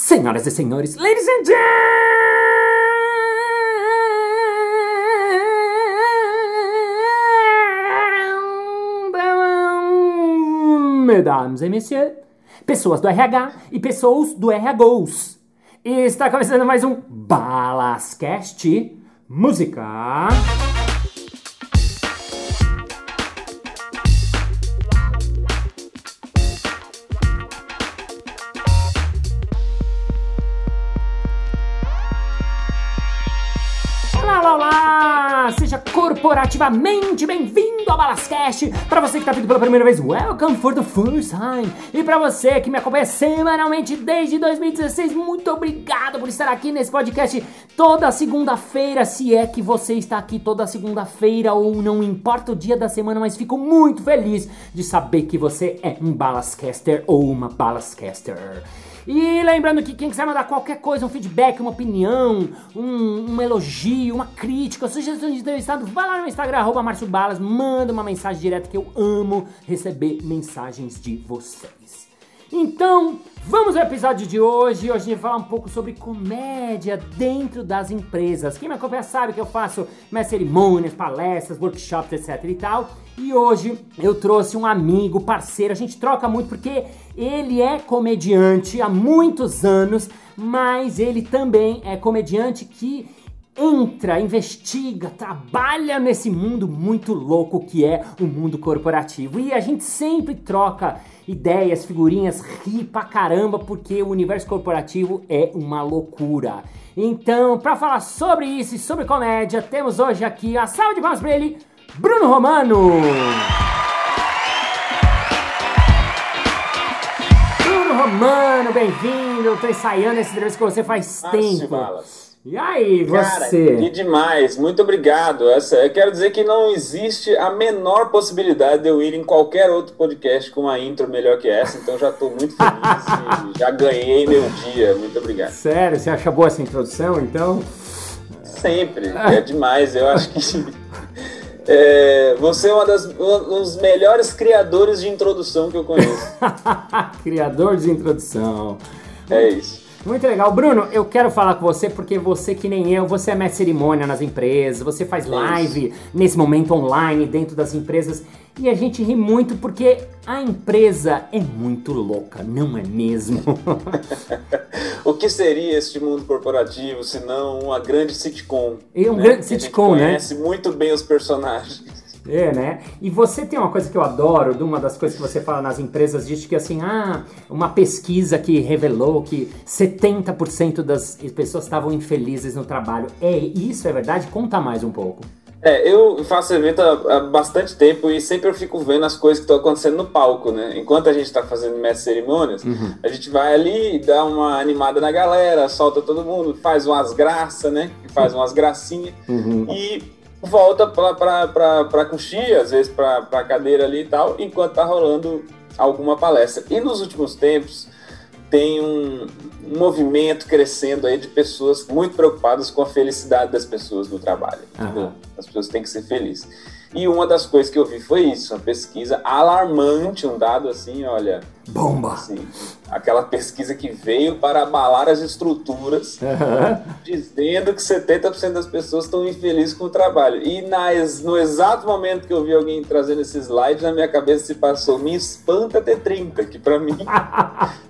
Senhoras e senhores, ladies and gentlemen, mesdames et messieurs, pessoas do RH e pessoas do RHGOs. E está começando mais um Balascast Música. Corporativamente bem-vindo ao Balascast! Para você que está vindo pela primeira vez, welcome for the first time! E para você que me acompanha semanalmente desde 2016, muito obrigado por estar aqui nesse podcast toda segunda-feira, se é que você está aqui toda segunda-feira ou não importa o dia da semana, mas fico muito feliz de saber que você é um Balascaster ou uma Balascaster. E lembrando que quem quiser mandar qualquer coisa, um feedback, uma opinião, um, um elogio, uma crítica, sugestão de entrevistado, vai lá no Instagram, arroba Márcio Balas, manda uma mensagem direta que eu amo receber mensagens de vocês. Então, vamos ao episódio de hoje. Hoje a gente vai falar um pouco sobre comédia dentro das empresas. Quem me acompanha sabe que eu faço minhas cerimônias, palestras, workshops, etc e tal. E hoje eu trouxe um amigo, parceiro. A gente troca muito porque ele é comediante há muitos anos, mas ele também é comediante que entra, investiga, trabalha nesse mundo muito louco que é o mundo corporativo. E a gente sempre troca ideias, figurinhas, ri pra caramba, porque o universo corporativo é uma loucura. Então, para falar sobre isso e sobre comédia, temos hoje aqui a salva de palmas pra ele, Bruno Romano. Bruno Romano, bem-vindo. Tô ensaiando essa entrevista com você faz tempo. Balas. E aí, Cara, você? que demais, muito obrigado. Essa, eu quero dizer que não existe a menor possibilidade de eu ir em qualquer outro podcast com uma intro melhor que essa, então já estou muito feliz e já ganhei meu dia. Muito obrigado. Sério, você acha boa essa introdução, então? Sempre, é demais. Eu acho que é, você é uma das, um dos melhores criadores de introdução que eu conheço. Criador de introdução. É isso. Muito legal. Bruno, eu quero falar com você porque você, que nem eu, você é mestre cerimônia nas empresas, você faz live nesse momento online dentro das empresas e a gente ri muito porque a empresa é muito louca, não é mesmo? O que seria este mundo corporativo se não uma grande sitcom? É um né? grande Que a gente sitcom, né? conhece muito bem os personagens. É, né? E você tem uma coisa que eu adoro, de uma das coisas que você fala nas empresas, diz que assim, ah, uma pesquisa que revelou que 70% das pessoas estavam infelizes no trabalho. É, isso é verdade? Conta mais um pouco. É, eu faço evento há, há bastante tempo e sempre eu fico vendo as coisas que estão acontecendo no palco, né? Enquanto a gente está fazendo mestre cerimônias, a gente vai ali, dá uma animada na galera, solta todo mundo, faz umas graças, né? Faz umas gracinhas e volta pra, pra coxia, às vezes pra, pra cadeira ali e tal, enquanto tá rolando alguma palestra. E nos últimos tempos tem um, um movimento crescendo aí de pessoas muito preocupadas com a felicidade das pessoas no trabalho. Aham. As pessoas têm que ser felizes. E uma das coisas que eu vi foi isso, uma pesquisa alarmante, um dado assim, olha, Bomba! assim, aquela pesquisa que veio para abalar as estruturas dizendo que 70% das pessoas estão infelizes com o trabalho. E no exato momento que eu vi alguém trazendo esse slide, na minha cabeça se passou, me espanta ter 30, que para mim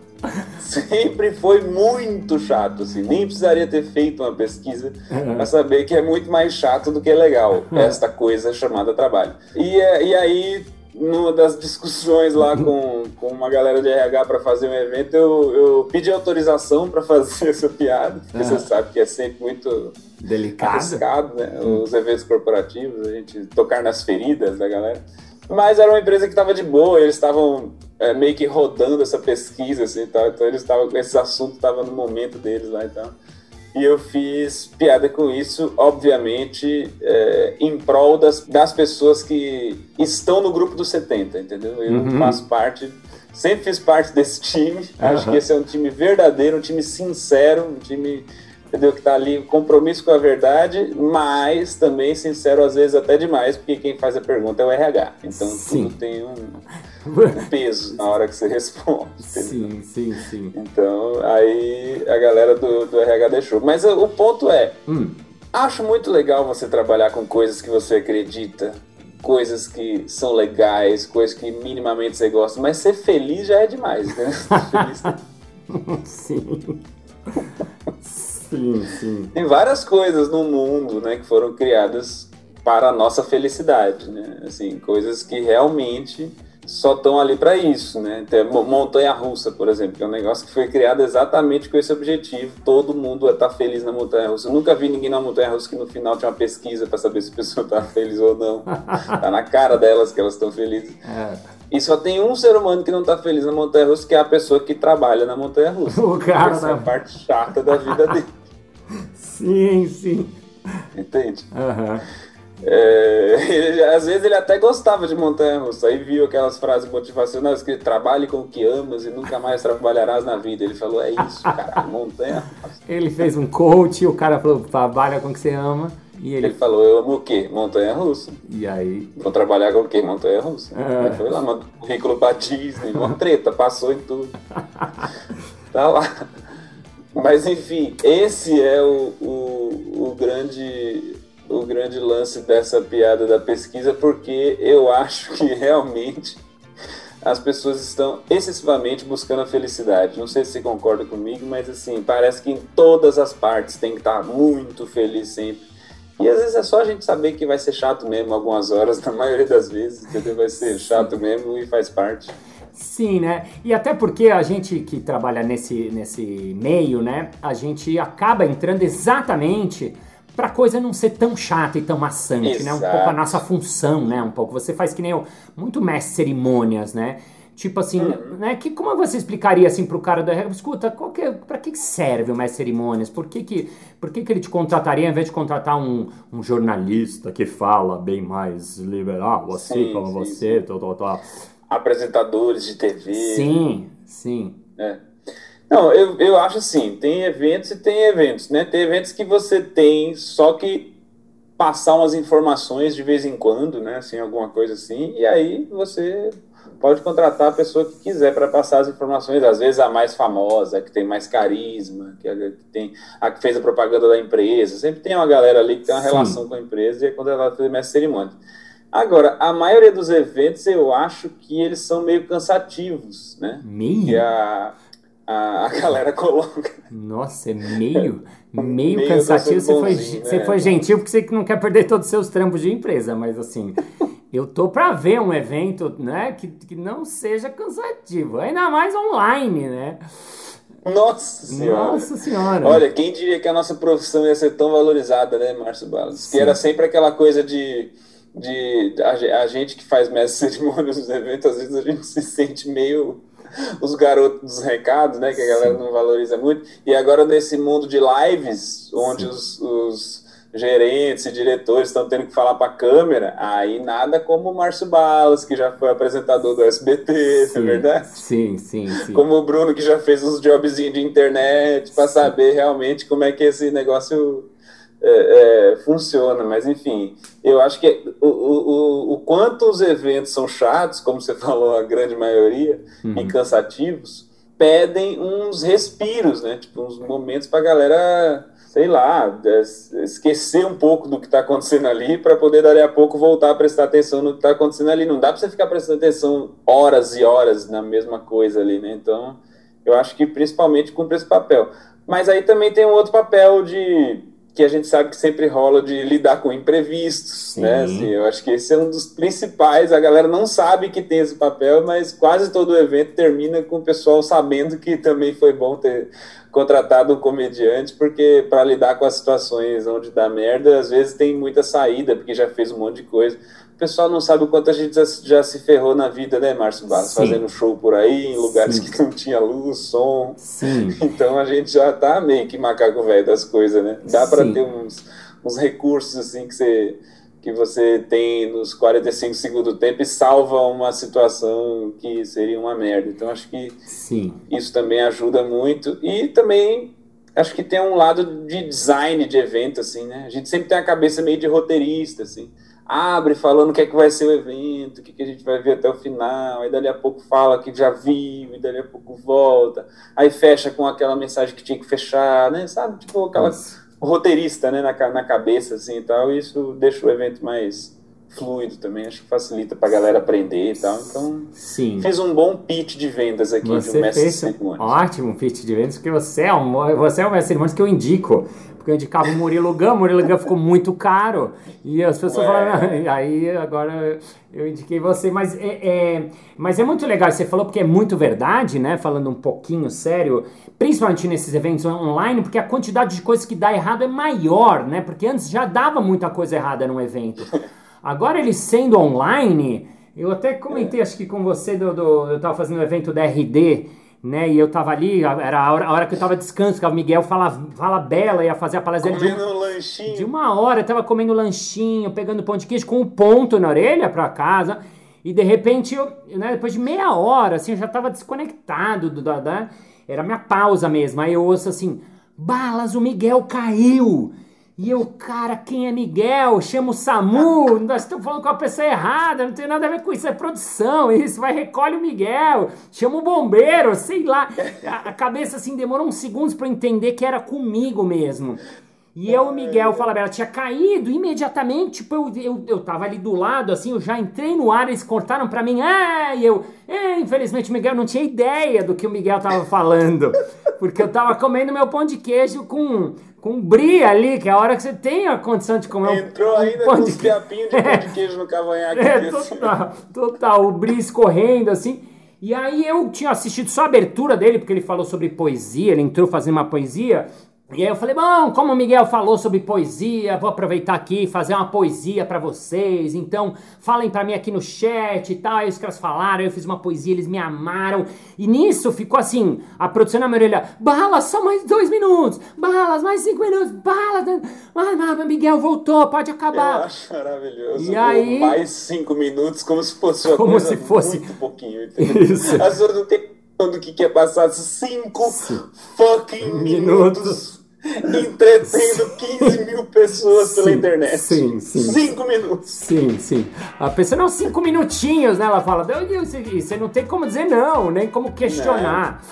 sempre foi muito chato, assim, nem precisaria ter feito uma pesquisa para saber que é muito mais chato do que legal, esta coisa chamada trabalho. E, é- e aí, numa das discussões lá com, com uma galera de RH para fazer um evento, eu, eu pedi autorização para fazer essa piada, porque você sabe que é sempre muito Delicado. arriscado, né? Os eventos corporativos, a gente tocar nas feridas da galera. Mas era uma empresa que estava de boa, eles estavam é, meio que rodando essa pesquisa, assim, tal, então eles estavam, esse assunto estava no momento deles lá, então. E eu fiz piada com isso, obviamente, é, em prol das, das pessoas que estão no grupo dos 70, entendeu? Eu Uhum. faço parte, sempre fiz parte desse time, acho Aham. que esse é um time verdadeiro, um time sincero, um time entendeu? Que tá ali compromisso com a verdade, mas também sincero às vezes até demais, porque quem faz a pergunta é o RH. Então Sim. tudo tem um, peso na hora que você responde. Sim, sim, sim. Então, aí a galera do, do RH deixou. Mas o ponto é, hum. acho muito legal você trabalhar com coisas que você acredita, coisas que são legais, coisas que minimamente você gosta, mas ser feliz já é demais, né? sim. sim, sim. Tem várias coisas no mundo, né, que foram criadas para a nossa felicidade, né? Assim, coisas que realmente só estão ali para isso, né? Tem montanha russa, por exemplo, que é um negócio que foi criado exatamente com esse objetivo. Todo mundo estar tá feliz na montanha russa. Eu nunca vi ninguém na montanha russa que no final tinha uma pesquisa para saber se a pessoa está feliz ou não. tá na cara delas que elas estão felizes. É. E só tem um ser humano que não está feliz na montanha russa, que é a pessoa que trabalha na montanha russa. O cara Essa da... é a parte chata da vida dele. sim, sim. Entende? Aham. Uhum. É, ele, às vezes ele até gostava de montanha russa, aí viu aquelas frases motivacionais que trabalhe com o que amas e nunca mais trabalharás na vida. Ele falou: É isso, cara, montanha russa. Ele fez um coach, o cara falou: Trabalha com o que você ama. E ele... ele falou: Eu amo o quê? Montanha russa. E aí? Vou trabalhar com o quê? Montanha russa. É. Ele foi lá, mandou currículo pra Disney, uma treta, passou em tudo. tá lá. Mas enfim, esse é o, o, o grande o grande lance dessa piada da pesquisa, porque eu acho que realmente as pessoas estão excessivamente buscando a felicidade. Não sei se você concorda comigo, mas assim, parece que em todas as partes tem que estar muito feliz sempre. E às vezes é só a gente saber que vai ser chato mesmo algumas horas, na maioria das vezes, entendeu? Vai ser chato mesmo e faz parte. Sim, né? E até porque a gente que trabalha nesse, nesse meio, né? A gente acaba entrando exatamente pra coisa não ser tão chata e tão maçante, Exato. né? Um pouco a nossa função, né? Um pouco. Você faz que nem eu, muito mestre cerimônias, né? Tipo assim, uhum. né? Que, como você explicaria assim pro cara da escuta, qual que, é, pra que serve o mestre cerimônias? Por que que, por que que ele te contrataria ao invés de contratar um, um jornalista que fala bem mais liberal, assim sim, como sim, você, sim. tal, tal, tal. Apresentadores de TV. Sim, sim. É. Não, eu, eu acho assim, tem eventos e tem eventos, né? Tem eventos que você tem só que passar umas informações de vez em quando, né? Assim, alguma coisa assim, e aí você pode contratar a pessoa que quiser para passar as informações, às vezes a mais famosa, que tem mais carisma, que, que tem a que fez a propaganda da empresa, sempre tem uma galera ali que tem uma Sim. relação com a empresa e é contratada para fazer cerimônia. Agora, a maioria dos eventos eu acho que eles são meio cansativos, né? Meio? A, a, a galera coloca. Nossa, é meio, meio, meio cansativo. Você foi, você foi gentil porque você não quer perder todos os seus trampos de empresa, mas assim, eu tô para ver um evento, né, que, que não seja cansativo, ainda mais online, né? Nossa senhora. Nossa senhora. Olha, quem diria que a nossa profissão ia ser tão valorizada, né, Márcio Balas? Que era sempre aquela coisa de de a, a gente que faz mestre cerimônias nos eventos, às vezes a gente se sente meio os garotos dos recados, né? Que a galera não valoriza muito. E agora nesse mundo de lives, onde os, os, gerentes e diretores estão tendo que falar para a câmera, aí nada como o Márcio Balas, que já foi apresentador do SBT, sim, não é verdade? Sim, sim, sim. Como o Bruno, que já fez uns jobzinhos de internet, para saber realmente como é que esse negócio é, é, funciona, mas enfim, eu acho que o, o, o quanto os eventos são chatos, como você falou, a grande maioria, uhum. e cansativos, pedem uns respiros, né? Tipo, uns momentos para a galera, sei lá, esquecer um pouco do que está acontecendo ali para poder dali a pouco voltar a prestar atenção no que está acontecendo ali. Não dá para você ficar prestando atenção horas e horas na mesma coisa ali, né? Então, eu acho que principalmente cumpre esse papel. Mas aí também tem um outro papel de que a gente sabe que sempre rola de lidar com imprevistos, Sim. né? Assim, eu acho que esse é um dos principais. A galera não sabe que tem esse papel, mas quase todo o evento termina com o pessoal sabendo que também foi bom ter contratado um comediante, porque para lidar com as situações onde dá merda, às vezes tem muita saída, porque já fez um monte de coisa o pessoal não sabe o quanto a gente já, já se ferrou na vida, né, Márcio Barros? Fazendo show por aí, em lugares Sim. que não tinha luz, som. Sim. Então a gente já tá meio que macaco velho das coisas, né? Dá para ter uns, uns recursos assim que você, que você tem nos 45 segundos do tempo e salva uma situação que seria uma merda. Então acho que Sim. isso também ajuda muito. E também acho que tem um lado de design de evento, assim, né? A gente sempre tem a cabeça meio de roteirista, assim abre falando o que é que vai ser o evento, o que, que a gente vai ver até o final, aí dali a pouco fala que já viu, e dali a pouco volta, aí fecha com aquela mensagem que tinha que fechar, né? Sabe? Tipo aquela roteirista, né, na, na cabeça, assim e tal, e isso deixa o evento mais fluido também, acho que facilita pra galera aprender e tal. Então, Sim. fiz um bom pitch de vendas aqui você de um mestre fez de cerimônias. Ótimo pitch de vendas, porque você é um, você é um mestre de cerimônias que eu indico. Porque eu indicava o Murilo Gun, o Murilo Gun ficou muito caro. E as pessoas Ué. falaram, aí agora eu indiquei você. Mas é, é, mas é muito legal, você falou porque é muito verdade, né? Falando um pouquinho sério, principalmente nesses eventos online, porque a quantidade de coisas que dá errado é maior, né? Porque antes já dava muita coisa errada num evento. Agora ele sendo online, eu até comentei, acho que com você, do, do eu estava fazendo o um evento da RD, né? E eu tava ali, era a hora, a hora que eu tava descanso, que o Miguel fala, fala bela, ia fazer a palestra comendo de, um, lanchinho. de uma hora, eu tava comendo lanchinho, pegando pão de queijo com um ponto na orelha pra casa. E de repente, eu, né, depois de meia hora, assim, eu já tava desconectado do, da, da, era minha pausa mesmo. Aí eu ouço assim: Balas, o Miguel caiu. E eu, cara, quem é Miguel? Chama o SAMU, nós estamos falando com a pessoa errada, não tem nada a ver com isso, é produção, isso, vai, recolhe o Miguel, chama o bombeiro, sei lá. A, a cabeça, assim, demorou uns segundos para entender que era comigo mesmo. E eu, o Miguel, falava, ela tinha caído imediatamente, tipo, eu, eu, eu tava ali do lado, assim, eu já entrei no ar, eles cortaram pra mim, ah, e eu, é, infelizmente o Miguel não tinha ideia do que o Miguel tava falando, porque eu tava comendo meu pão de queijo com com brie ali, que é a hora que você tem a condição de comer Entrou um, ainda pão com de... fiapinhos de pão de queijo no cavanhaque. É, total, total, o brie escorrendo assim. E aí eu tinha assistido só a abertura dele, porque ele falou sobre poesia, ele entrou fazendo uma poesia, e aí eu falei, bom, como o Miguel falou sobre poesia, vou aproveitar aqui e fazer uma poesia para vocês. Então, falem para mim aqui no chat e tal. Aí os caras falaram, eu fiz uma poesia, eles me amaram. E nisso ficou assim, a produção na minha orelha, balas, só mais dois minutos, balas, mais cinco minutos, balas. Ah, Miguel voltou, pode acabar. Eu acho maravilhoso. E aí... Mais cinco minutos, como se fosse uma como se fosse... muito pouquinho. Entendeu? Isso. As pessoas não têm do que quer passar cinco fucking minutos. minutos entretendo 15 mil pessoas sim, pela internet. Sim, sim. Cinco minutos. Sim, sim. A pessoa não, cinco minutinhos, né? Ela fala, você não tem como dizer não, nem como questionar.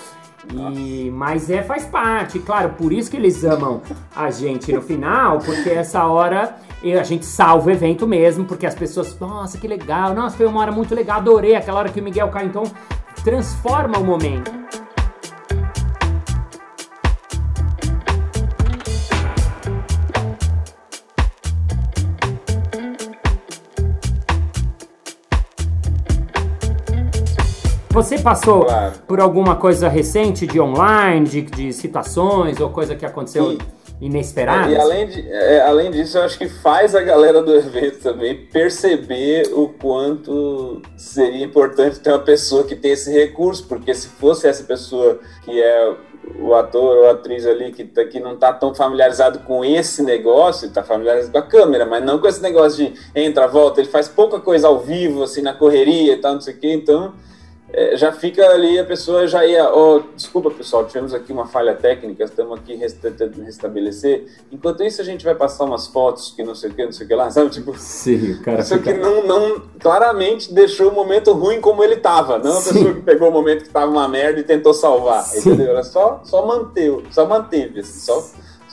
E, mas é, faz parte, claro, por isso que eles amam a gente no final, porque essa hora a gente salva o evento mesmo, porque as pessoas, nossa, que legal, nossa, foi uma hora muito legal, adorei aquela hora que o Miguel cai, então transforma o momento. Você passou claro. por alguma coisa recente de online, de, de situações ou coisa que aconteceu Sim. inesperada? E além, de, é, além disso, eu acho que faz a galera do evento também perceber o quanto seria importante ter uma pessoa que tem esse recurso, porque se fosse essa pessoa que é o ator ou a atriz ali que, tá, que não está tão familiarizado com esse negócio, está familiarizado com a câmera, mas não com esse negócio de entra, volta, ele faz pouca coisa ao vivo, assim, na correria e tal, não sei o quê, então é, já fica ali, a pessoa já ia, oh, desculpa pessoal, tivemos aqui uma falha técnica, estamos aqui tentando restabelecer. Enquanto isso, a gente vai passar umas fotos que não sei o que, não sei o que lá, sabe? Tipo, Sim, cara. Só fica... que não, não, claramente deixou o momento ruim como ele estava, não a Sim. pessoa que pegou o momento que estava uma merda e tentou salvar, Sim. entendeu? Ela só, só manteve, só manteve, assim, só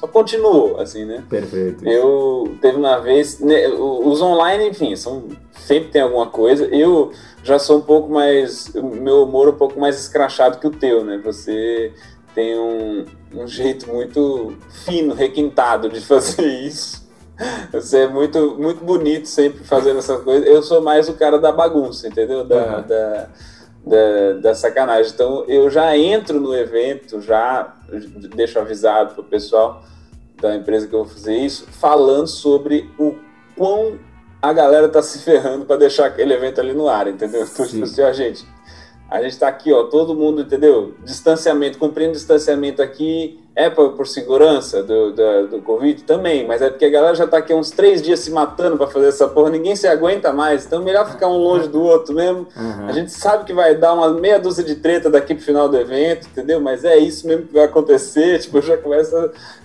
só continuou, assim, né? Perfeito. Eu teve uma vez, né, os online, enfim, são sempre tem alguma coisa. Eu já sou um pouco mais, meu humor é um pouco mais escrachado que o teu, né? Você tem um, um jeito muito fino, requintado de fazer isso. Você é muito, muito bonito sempre fazendo essas coisas. Eu sou mais o cara da bagunça, entendeu? Da, uhum. da, da, da, sacanagem. Então eu já entro no evento, já deixo avisado pro pessoal da empresa que eu vou fazer isso, falando sobre o quão a galera tá se ferrando para deixar aquele evento ali no ar, entendeu? Então, tipo assim, ó, gente, a gente tá aqui, ó, todo mundo, entendeu? Distanciamento, cumprindo distanciamento aqui, É por, por segurança do, do, do, Covid? Também, mas é porque a galera já tá aqui uns três dias se matando para fazer essa porra, ninguém se aguenta mais, então melhor ficar um longe do outro mesmo. Uhum. A gente sabe que vai dar uma meia dúzia de treta daqui pro final do evento, entendeu? Mas é isso mesmo que vai acontecer, tipo, eu já começo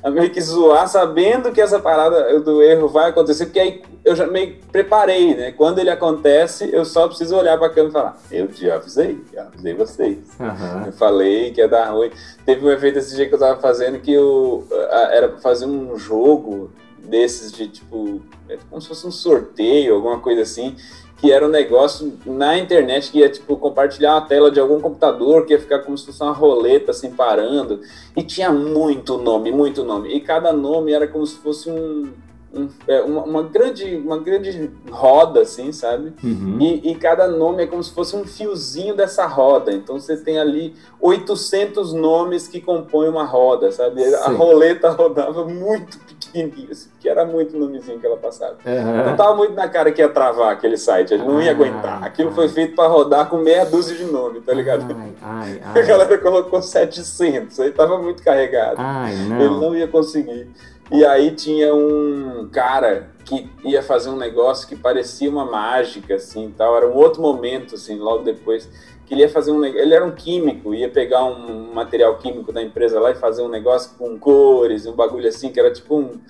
a meio que zoar, sabendo que essa parada do erro vai acontecer, porque aí eu já meio preparei, né? Quando ele acontece, eu só preciso olhar pra câmera e falar, eu já avisei, já avisei vocês. Uhum. Eu falei que ia dar ruim. Teve um evento esse dia que eu tava fazendo que eu, era fazer um jogo desses de tipo, é como se fosse um sorteio, alguma coisa assim, que era um negócio na internet que ia tipo compartilhar a tela de algum computador, que ia ficar como se fosse uma roleta assim parando, e tinha muito nome, muito nome, e cada nome era como se fosse um um, é, uma, uma, grande, uma grande roda, assim, sabe? Uhum. E, e, cada nome é como se fosse um fiozinho dessa roda. Então você tem ali 800 nomes que compõem uma roda, sabe? Sim. A roleta rodava muito pequenininho, assim, que era muito nomezinho que ela passava. Uhum. Não tava muito na cara que ia travar aquele site, ele não ia aguentar. Aquilo ai. foi feito para rodar com meia dúzia de nome, tá ligado? Ai, ai, a galera colocou 700, aí tava muito carregado. Não. Ele não ia conseguir. E aí tinha um cara que ia fazer um negócio que parecia uma mágica, assim, tal. Era um outro momento, assim, logo depois que ele ia fazer um ele era um químico, ia pegar um material químico da empresa lá e fazer um negócio com cores, um bagulho assim que era tipo um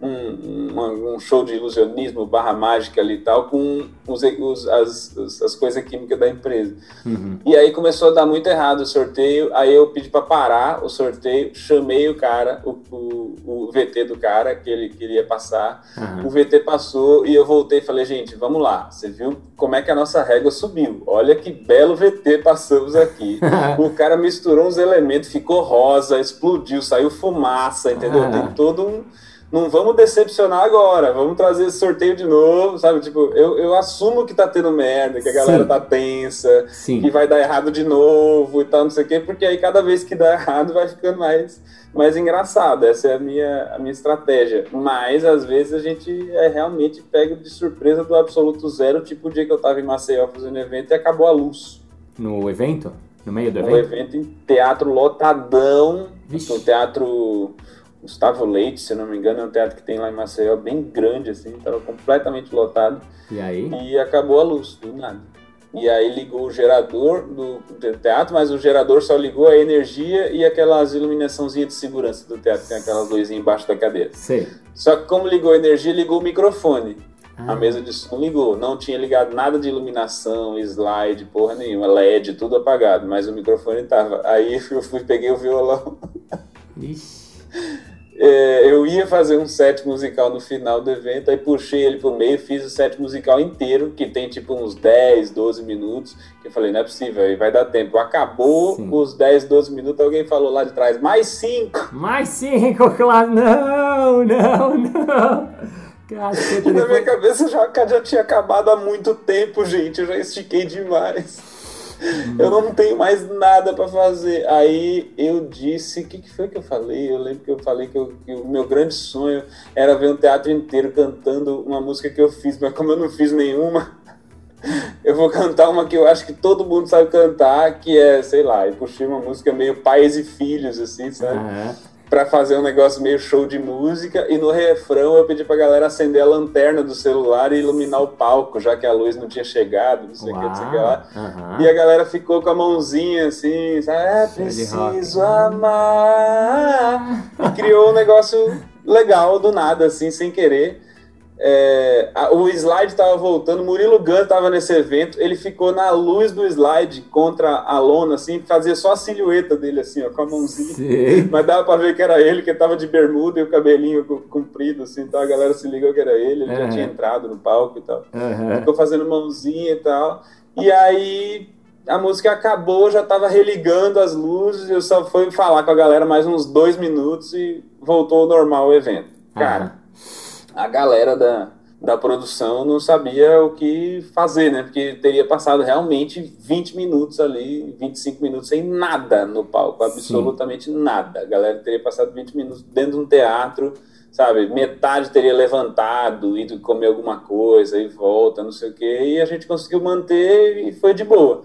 um, um, show de ilusionismo barra mágica ali e tal, com os, os, as, as coisas químicas da empresa. Uhum. E aí começou a dar muito errado o sorteio, aí eu pedi para parar o sorteio, chamei o cara, o, o, o, VT do cara que ele queria passar, uhum. o VT passou e eu voltei e falei, gente, vamos lá, você viu como é que a nossa régua subiu, olha que belo VT passamos aqui. o cara misturou uns elementos, ficou rosa, explodiu, saiu fumaça, entendeu? Uhum. Tem todo um não vamos decepcionar agora, vamos trazer esse sorteio de novo, sabe? Tipo, eu, eu assumo que tá tendo merda, que a galera Sim. tá tensa, Sim. que vai dar errado de novo e tal, não sei o quê, porque aí cada vez que dá errado vai ficando mais, mais engraçado. Essa é a minha, a minha estratégia. Mas às vezes a gente é realmente pega de surpresa do absoluto zero, tipo o dia que eu tava em Maceió fazendo evento e acabou a luz. No evento? No meio do evento? No evento em teatro lotadão, no teatro Gustavo Leite, se não me engano, é um teatro que tem lá em Maceió, bem grande, assim, estava completamente lotado. E aí? E acabou a luz, do nada. E aí ligou o gerador do, teatro, mas o gerador só ligou a energia e aquelas iluminaçãozinhas de segurança do teatro, tem aquelas luzinhas embaixo da cadeira. Sim. Só que como ligou a energia, ligou o microfone. Ah. A mesa de som ligou. Não tinha ligado nada de iluminação, slide, porra nenhuma, LED, tudo apagado, mas o microfone tava. Aí eu fui, peguei o violão. Ixi. É, eu ia fazer um set musical no final do evento, aí puxei ele pro meio, fiz o set musical inteiro, que tem tipo uns 10, 12 minutos, que eu falei, não é possível, aí vai dar tempo. Acabou Sim. os 10, 12 minutos, alguém falou lá de trás, mais 5! Mais 5, claro, não, não, não! Caceta, Na minha cabeça já, já tinha acabado há muito tempo, gente, eu já estiquei demais. eu não tenho mais nada para fazer. Aí eu disse, o que, que, foi que eu falei? Eu lembro que eu falei que, eu, que, o meu grande sonho era ver um teatro inteiro cantando uma música que eu fiz, mas como eu não fiz nenhuma, eu vou cantar uma que eu acho que todo mundo sabe cantar, que é, sei lá, eu puxei uma música meio pais e filhos, assim, sabe? Uhum para fazer um negócio meio show de música e no refrão eu pedi pra galera acender a lanterna do celular e iluminar o palco, já que a luz não tinha chegado, não sei o que, não sei o que lá. Uhum. E a galera ficou com a mãozinha assim, sabe? É preciso amar. E criou um negócio legal do nada, assim, sem querer. É, a, o slide estava voltando, Murilo Gun estava nesse evento, ele ficou na luz do slide contra a lona, assim, fazia só a silhueta dele, assim, ó, com a mãozinha. Sim. Mas dava para ver que era ele, que estava de bermuda e o cabelinho comprido, assim, então a galera se ligou que era ele, ele uhum. já tinha entrado no palco e tal. Uhum. Ficou fazendo mãozinha e tal. E aí a música acabou, já estava religando as luzes, eu só fui falar com a galera mais uns dois minutos e voltou ao normal o evento. Cara. Uhum a galera da, da produção não sabia o que fazer, né? Porque teria passado realmente 20 minutos ali, 25 minutos sem nada no palco, absolutamente Sim. nada. A galera teria passado 20 minutos dentro de um teatro, sabe? Metade teria levantado, ido comer alguma coisa e volta, não sei o quê, e a gente conseguiu manter e foi de boa.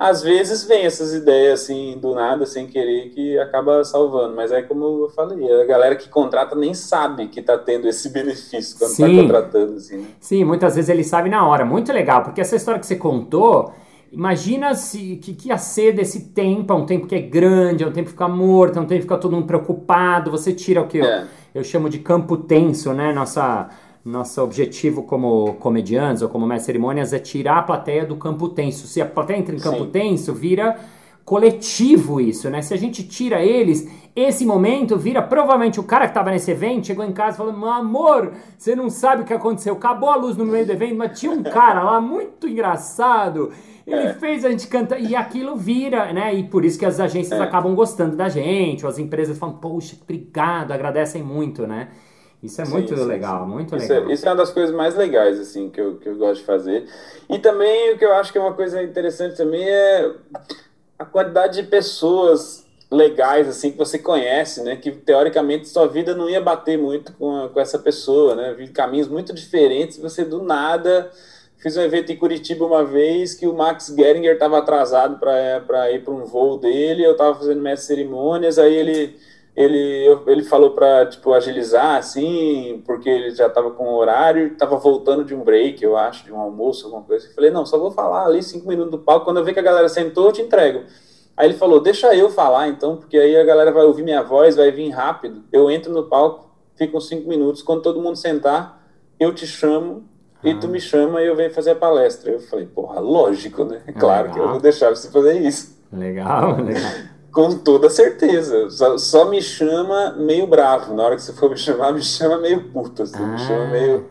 Às vezes vem essas ideias assim do nada, sem querer, que acaba salvando. Mas é como eu falei, a galera que contrata nem sabe que está tendo esse benefício quando está contratando. Assim, né? Sim, muitas vezes ele sabe na hora. Muito legal, porque essa história que você contou. Imagina se que, que ia ser desse tempo, é um tempo que é grande, é um tempo que fica morto, é um tempo que fica todo mundo preocupado. Você tira o que é. eu, eu chamo de campo tenso, né? Nossa nosso objetivo como comediantes ou como mestre cerimônias é tirar a plateia do campo tenso. Se a plateia entra em campo Sim. tenso, vira coletivo isso, né? Se a gente tira eles, esse momento vira provavelmente o cara que estava nesse evento chegou em casa falando: Meu amor, você não sabe o que aconteceu. Acabou a luz no meio do evento, mas tinha um cara lá muito engraçado. Ele é. fez a gente cantar e aquilo vira, né? E por isso que as agências é. acabam gostando da gente, ou as empresas falam: Poxa, obrigado, agradecem muito, né? Isso é muito sim, legal, sim. muito isso legal. É, isso é uma das coisas mais legais, assim, que eu, que eu gosto de fazer. E também o que eu acho que é uma coisa interessante também é a quantidade de pessoas legais, assim, que você conhece, né? Que teoricamente sua vida não ia bater muito com, a, com essa pessoa, né? Vi caminhos muito diferentes você do nada. Fiz um evento em Curitiba uma vez que o Max Geringer estava atrasado para ir para um voo dele, eu estava fazendo mestre cerimônias, aí ele ele, ele falou para tipo, agilizar, assim, porque ele já estava com o horário, estava voltando de um break, eu acho, de um almoço, alguma coisa. Eu falei, não, só vou falar ali cinco minutos do palco, quando eu ver que a galera sentou, eu te entrego. Aí ele falou, deixa eu falar então, porque aí a galera vai ouvir minha voz, vai vir rápido. Eu entro no palco, fico uns cinco minutos, quando todo mundo sentar, eu te chamo e tu ah. me chama e eu venho fazer a palestra. Eu falei, porra, lógico, né? Claro legal. que eu vou deixar você fazer isso. Legal, legal. Com toda certeza. Só, só, me chama meio bravo. Na hora que você for me chamar, me chama meio puto. Assim, ah. Me chama ah. meio.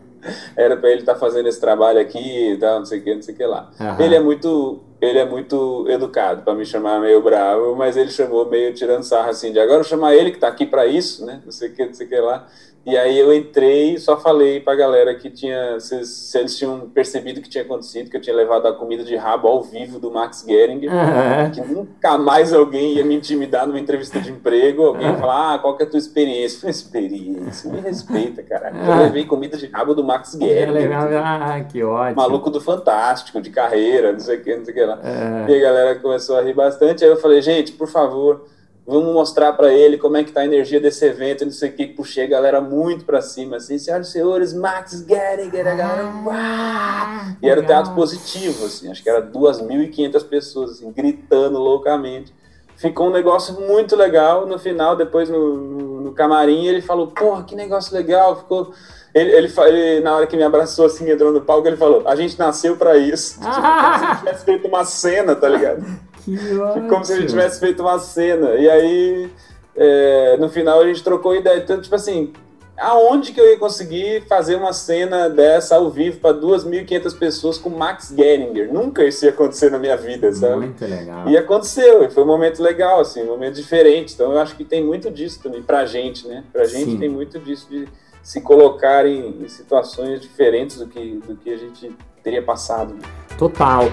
Era para ele estar tá fazendo esse trabalho aqui e tal, não sei o que, não sei o que lá. Uhum. Ele é muito. Ele é muito educado para me chamar meio bravo, mas ele chamou meio tirando sarro assim, de agora chamar ele que está aqui para isso, né? Não sei o que, não sei o que lá. E aí eu entrei e só falei pra galera que tinha. Se, se, eles tinham percebido o que tinha acontecido, que eu tinha levado a comida de rabo ao vivo do Max Geringer, uhum. que nunca mais alguém ia me intimidar numa entrevista de emprego, alguém ia falar, ah, qual que é a tua experiência? Falei, experiência, me respeita, cara. Eu levei comida de rabo do Max Geringer. Ah, que ótimo. Maluco do Fantástico, de carreira, não sei o que, não sei o que lá. Uhum. E a galera começou a rir bastante. Aí eu falei, gente, por favor vamos mostrar para ele como é que tá a energia desse evento, não sei o que, puxei a galera muito para cima, assim, senhoras e senhores, Max Geringer, a galera, ah, E era um teatro positivo, assim, acho que era 2.500 pessoas, assim, gritando loucamente. Ficou um negócio muito legal, no final, depois no, no, no camarim, ele falou, porra, que negócio legal, ficou... Ele, ele, ele, na hora que me abraçou assim, entrou no palco, ele falou: A gente nasceu para isso. Tipo, como se tivesse feito uma cena, tá ligado? Como se a gente tivesse feito uma cena. E aí, é, no final, a gente trocou ideia. Então, tipo assim, aonde que eu ia conseguir fazer uma cena dessa ao vivo para 2.500 pessoas com Max Geringer? Nunca isso ia acontecer na minha vida, sabe? Muito legal. E aconteceu, e foi um momento legal, assim, um momento diferente. Então eu acho que tem muito disso também pra gente, né? Pra gente Sim. tem muito disso de se colocar em, em situações diferentes do que, do que a gente teria passado. Total.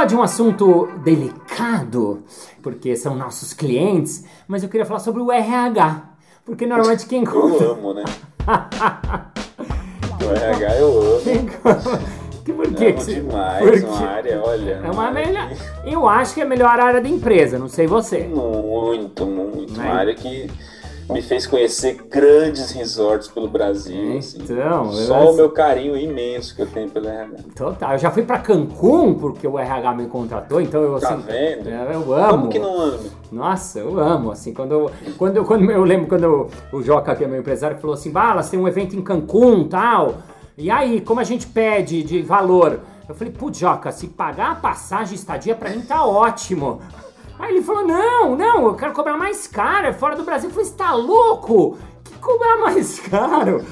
falar de um assunto delicado, porque são nossos clientes, mas eu queria falar sobre o RH. Porque normalmente quem conta. Eu amo, né? o RH eu amo. Que por? Amo demais, Porque... uma área, olha. É uma melhor. Eu acho que é a melhor área da empresa, não sei você. Muito, muito. Uma área que me fez conhecer grandes resorts pelo Brasil. Assim. Então, assim. só eu... o meu carinho imenso que eu tenho pelo RH. Total. Eu já fui para Cancún porque o RH me contratou, então eu tá assim. Tá vendo? Eu amo. Como que não ama? Nossa, eu amo. Assim, quando eu, quando eu, quando eu lembro quando eu, o Joca, que é meu empresário, falou assim: Balas, tem um evento em Cancún tal. E aí, como a gente pede de valor? Eu falei, putz, Joca, se pagar a passagem estadia para mim tá ótimo. Aí ele falou: Não, não, eu quero cobrar mais caro, é fora do Brasil. Eu falei: Você tá louco? Que cobrar mais caro?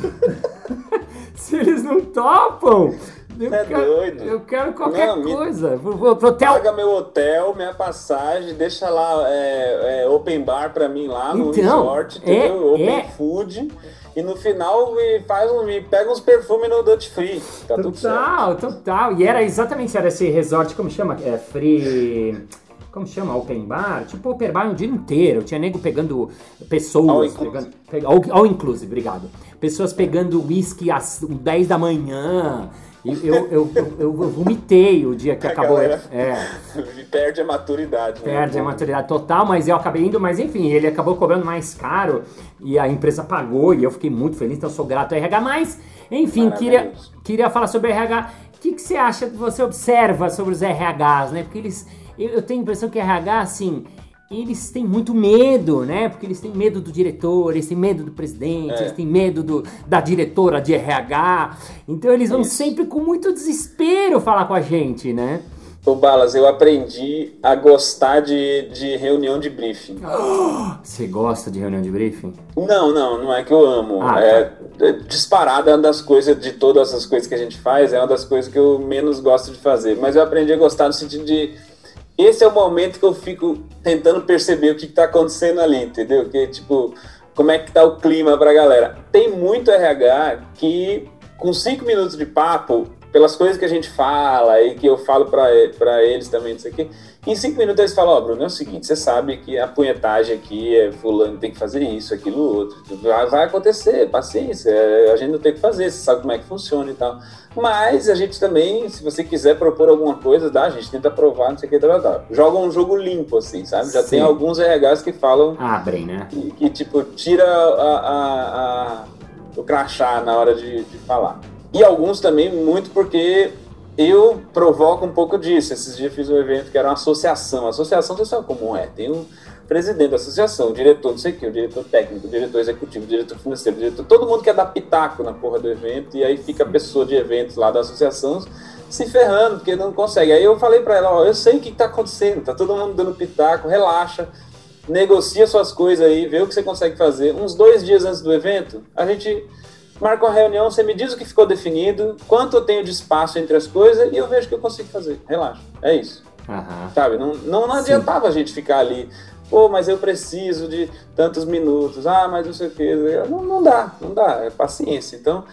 Se eles não topam. Eu é quero, doido. Eu quero qualquer Não, me- coisa. Vou pro hotel. Paga meu hotel, minha passagem, deixa lá é, é, open bar pra mim lá no Então, resort, é- entendeu? open é- food. E no final me faz um, me pega uns perfumes no Duty Free. Tá tudo certo. Total, total. E era exatamente, era esse resort, como chama? É, free... Como chama? Open bar? Tipo open bar o dia inteiro. Tinha nego pegando pessoas. All inclusive. pegando, pega- all, all inclusive, obrigado. Pessoas pegando whisky às 10 da manhã. E eu, eu, eu, eu, vomitei o dia que A acabou. galera- É. Perde a maturidade. né? Perde a maturidade total, mas eu acabei indo, mas enfim, ele acabou cobrando mais caro e a empresa pagou e eu fiquei muito feliz, então eu sou grato ao RH. Mas, enfim, queria, queria falar sobre RH. O que, que você acha, você observa sobre os RHs, né? Porque eles, eu, eu tenho a impressão que RH, assim, eles têm muito medo, né? Porque eles têm medo do diretor, eles têm medo do presidente, É. eles têm medo do, da diretora de RH. Então eles vão Isso. sempre com muito desespero falar com a gente, né? Ô Balas, eu aprendi a gostar de, de reunião de briefing. Você gosta de reunião de briefing? Não, não, não é que eu amo. Ah, é, é disparada é uma das coisas, de todas as coisas que a gente faz, é uma das coisas que eu menos gosto de fazer. Mas eu aprendi a gostar no sentido de. Esse é o momento que eu fico tentando perceber o que, está acontecendo ali, entendeu? Que, tipo, como é que tá o clima pra galera. Tem muito RH que, com cinco minutos de papo, pelas coisas que a gente fala e que eu falo pra pra eles também, não sei o quê, em cinco minutos eles falam, ó, Bruno, é o seguinte, você sabe que a punhetagem aqui é fulano tem que fazer isso, aquilo, outro. Vai, acontecer, paciência, a gente não tem que fazer, você sabe como é que funciona e tal. Mas a gente também, se você quiser propor alguma coisa, dá, a gente tenta provar, não sei o que, tal, tal. Joga um jogo limpo, assim, sabe? Já Sim. tem alguns RHs que falam Abrem, né? que, que, tipo, tira a- a- a- o crachá na hora de, de falar. E alguns também, muito porque eu provoco um pouco disso. Esses dias fiz um evento que era uma associação. Associação, você sabe como é. Tem um presidente da associação, diretor, não sei o que, o diretor técnico, diretor executivo, diretor financeiro, diretor, todo mundo quer dar pitaco na porra do evento, e aí fica a pessoa de eventos lá da associação se ferrando, porque não consegue. Aí eu falei pra ela, ó, eu sei o que tá acontecendo, tá todo mundo dando pitaco, relaxa, negocia suas coisas aí, vê o que você consegue fazer. Uns dois dias antes do evento, a gente marca uma reunião, você me diz o que ficou definido, quanto eu tenho de espaço entre as coisas, e eu vejo o que eu consigo fazer. Relaxa, é isso. Aham. Sabe? Não, não, não Sim. adiantava a gente ficar ali, pô, mas eu preciso de tantos minutos, ah, mas não sei o que. Não, não dá, não dá, é paciência. Então,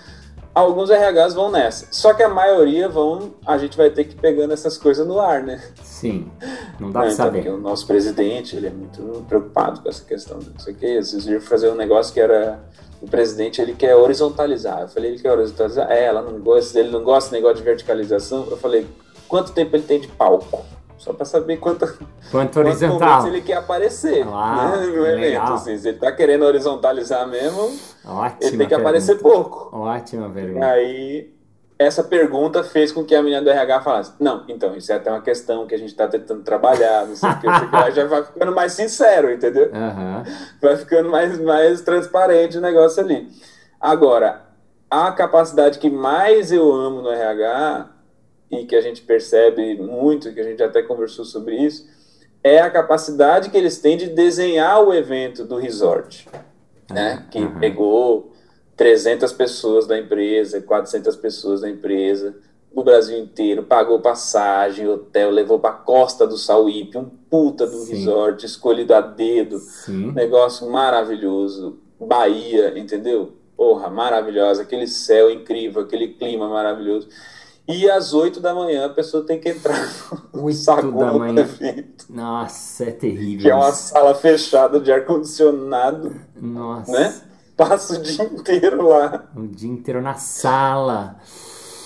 alguns RHs vão nessa. Só que a maioria vão, a gente vai ter que ir pegando essas coisas no ar, né? Sim. Não dá Não, pra então, saber. porque o nosso presidente, ele é muito preocupado com essa questão, não sei o que. Esses dias fazer um negócio que era o presidente ele quer horizontalizar. Eu falei, ele quer horizontalizar? É, ela não gosta, ele não gosta desse negócio de verticalização. Eu falei, quanto tempo ele tem de palco? Só pra saber quanto, Quanto horizontal. momentos ele quer aparecer Ah, né, no evento. Assim, se ele tá querendo horizontalizar mesmo, Ótima ele tem que aparecer pergunta. pouco. Ótima pergunta. Aí, essa pergunta fez com que a menina do RH falasse: Não, então, isso é até uma questão que a gente está tentando trabalhar, não sei o que, não sei o que. Já vai ficando mais sincero, entendeu? Aham. Vai ficando mais, mais transparente o negócio ali. Agora, a capacidade que mais eu amo no RH, e que a gente percebe muito, que a gente até conversou sobre isso, é a capacidade que eles têm de desenhar o evento do resort né? Que Uhum. pegou 300 pessoas da empresa, 400 pessoas da empresa, no Brasil inteiro, pagou passagem, hotel, levou para Costa do Sauípe, um puta do Sim. resort escolhido a dedo, Sim. negócio maravilhoso, Bahia, entendeu? Porra, maravilhosa, aquele céu incrível, aquele clima maravilhoso. E às 8 da manhã a pessoa tem que entrar no saguão da do manhã. evento, Nossa, é terrível. que é uma sala fechada de ar-condicionado Nossa. né? Passa o dia inteiro lá. O dia inteiro na sala.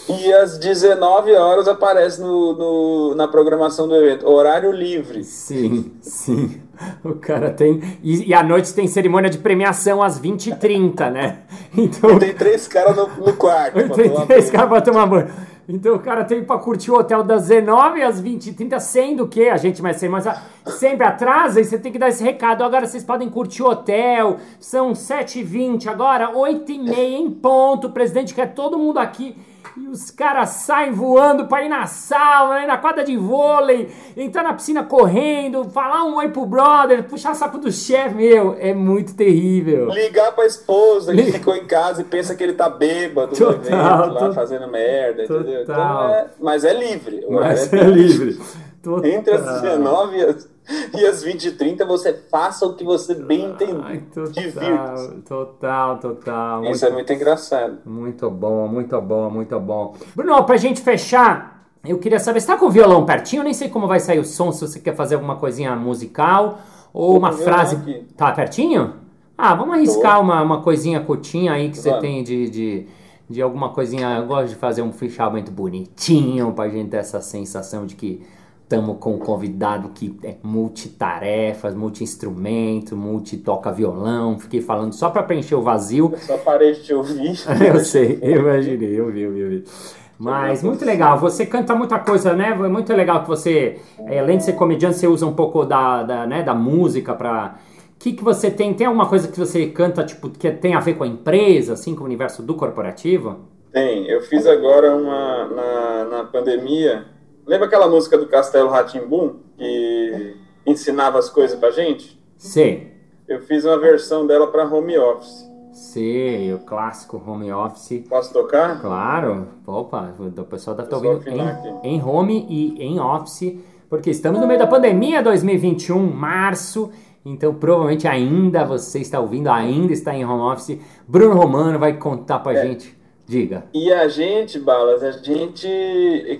E às 19 horas aparece no, no- na programação do evento. Horário livre. Sim, sim. O cara tem. E, e à noite tem cerimônia de premiação às 20h30, né? Então. Tem três caras no, no quarto. Tem três caras pra tomar banho. Então o cara tem pra curtir o hotel das 19 às 20h30, sendo que a gente mais cerimônia sempre atrasa e você tem que dar esse recado. Agora vocês podem curtir o hotel, são 7h20, agora 8h30 em ponto. O presidente quer todo mundo aqui. E os caras saem voando pra ir na sauna, ir na quadra de vôlei, entrar na piscina correndo, falar um oi pro brother, puxar saco do chefe. Meu, é muito terrível. Ligar pra esposa que ficou em casa e pensa que ele tá bêbado Total, no evento, lá total. fazendo merda, entendeu? entendeu? Então é, mas é livre. Mas é, é livre. Total. Entre as 19 e as, e as 20 e 30 você faça o que você bem entender. Total, total, total. Isso muito, é muito engraçado. Muito bom, muito bom, muito bom. Bruno, pra gente fechar, eu queria saber, você tá com o violão pertinho? Eu nem sei como vai sair o som, se você quer fazer alguma coisinha musical ou uma frase. Aqui. Tá pertinho? Ah, vamos arriscar uma, uma coisinha curtinha aí que você tem de, de, de alguma coisinha. Eu gosto de fazer um fichamento bonitinho pra gente ter essa sensação de que estamos com um convidado que é multitarefas, multi-instrumento, multi-toca violão. Fiquei falando só para preencher o vazio. Eu só parei de te ouvir. eu sei, eu imaginei, eu vi, eu vi. Mas muito legal, você canta muita coisa, né? É muito legal que você, é, além de ser comediante, você usa um pouco da, da, né, da música para. O que, que você tem? Tem alguma coisa que você canta, tipo, que tem a ver com a empresa, assim, com o universo do corporativo? Tem. Eu fiz agora uma na, na pandemia Lembra aquela música do Castelo Ratimbum que ensinava as coisas pra gente? Sim. Eu fiz uma versão dela para home office. Sim, o clássico home office. Posso tocar? Claro. Opa, o pessoal deve estar ouvindo em, em home e em office, porque estamos no meio da pandemia 2021, março. Então, provavelmente ainda você está ouvindo, ainda está em home office. Bruno Romano vai contar pra é. gente Diga. E a gente, Balas, a gente.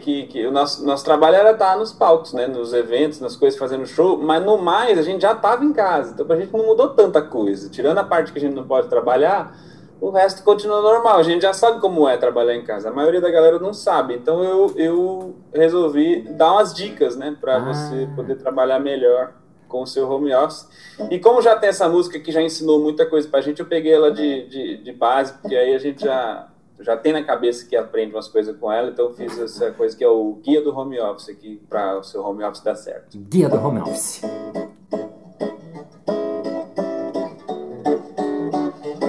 que, que O nosso, nosso trabalho era estar nos palcos, né? Nos eventos, nas coisas, fazendo show, mas no mais a gente já estava em casa. Então a gente não mudou tanta coisa. Tirando a parte que a gente não pode trabalhar, o resto continua normal. A gente já sabe como é trabalhar em casa. A maioria da galera não sabe. Então eu, eu resolvi dar umas dicas, né? Para ah. você poder trabalhar melhor com o seu home office. E como já tem essa música que já ensinou muita coisa pra gente, eu peguei ela de, de, de base, porque aí a gente já já tem na cabeça que aprende umas coisas com ela, então eu fiz essa coisa que é o guia do home office aqui para o seu home office dar certo. Guia do home office.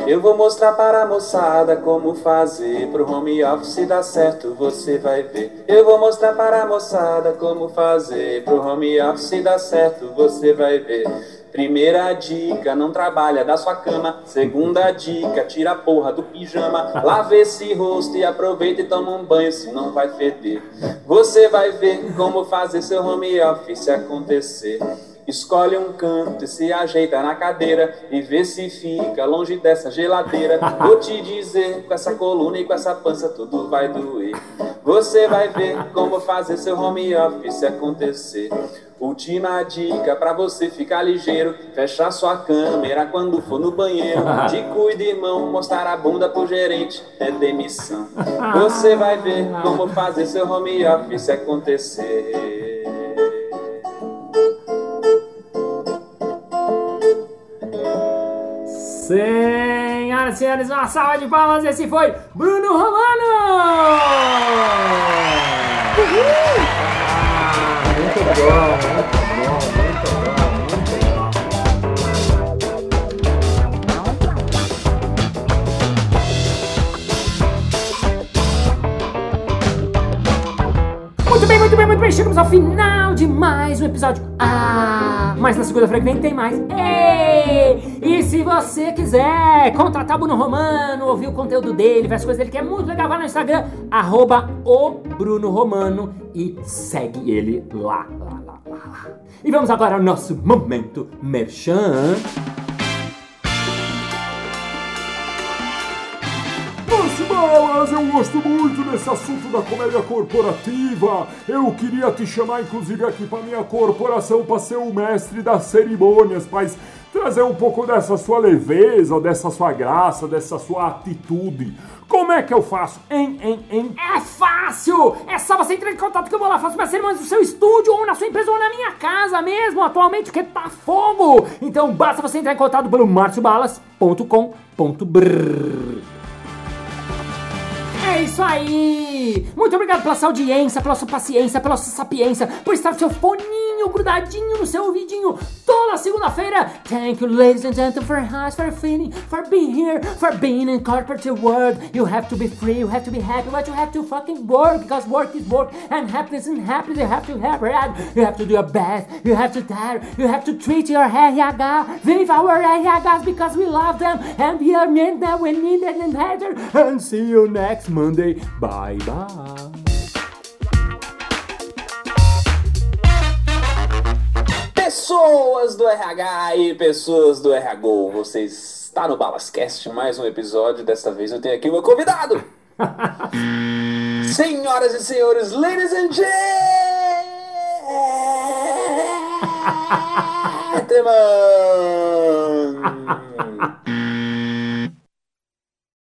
Eu vou mostrar para a moçada como fazer pro home office dar certo, você vai ver. Eu vou mostrar para a moçada como fazer pro home office dar certo, você vai ver. Primeira dica, não trabalha da sua cama. Segunda dica, tira a porra do pijama. Lave esse rosto e aproveita e toma um banho, senão vai feder. Você vai ver como fazer seu home office acontecer. Escolhe um canto e se ajeita na cadeira e vê se fica longe dessa geladeira. Vou te dizer, com essa coluna e com essa pança tudo vai doer. Você vai ver como fazer seu home office acontecer. Última dica para você ficar ligeiro: fechar sua câmera quando for no banheiro. Te cuide, irmão, mostrar a bunda pro gerente é demissão. Você vai ver como fazer seu home office acontecer. Senhoras e senhores, uma salva de palmas. Esse foi Bruno Romano! Uhul! Ao final de mais um episódio. Ah, mas na segunda-feira que vem tem mais. Ei! E se você quiser contratar o Bruno Romano, ouvir o conteúdo dele, ver as coisas dele, que é muito legal, vai no Instagram, arroba o Bruno Romano e segue ele lá, lá, lá, lá, lá. E vamos agora ao nosso momento merchan. Mas eu gosto muito desse assunto da comédia corporativa. Eu queria te chamar, inclusive, aqui para minha corporação para ser o mestre das cerimônias, mas trazer um pouco dessa sua leveza, dessa sua graça, dessa sua atitude. Como é que eu faço? Hein, hein, hein? É fácil! É só você entrar em contato que eu vou lá, faço minhas cerimônias no seu estúdio, ou na sua empresa, ou na minha casa mesmo, atualmente, que tá fogo! Então basta você entrar em contato pelo marciobalas.com.br é isso aí! Muito obrigado pela sua audiência, pela sua paciência, pela sua sapiência, por estar seu foninho grudadinho no seu ouvidinho toda segunda-feira. Thank you, ladies and gentlemen, for us, for feeling, for being here, for being in corporate world. You have to be free, you have to be happy, but you have to fucking work because work is work, and happiness and happiness you have to have, right? You have to do your best, you have to dare, you have to treat your RH with our RHs because we love them and we are meant that we need and better. And see you next. Monday. Bye bye. Pessoas do RH e pessoas do RHGO, vocês está no Balascast, mais um episódio. Desta vez eu tenho aqui o meu convidado. Senhoras e senhores, ladies and gentlemen.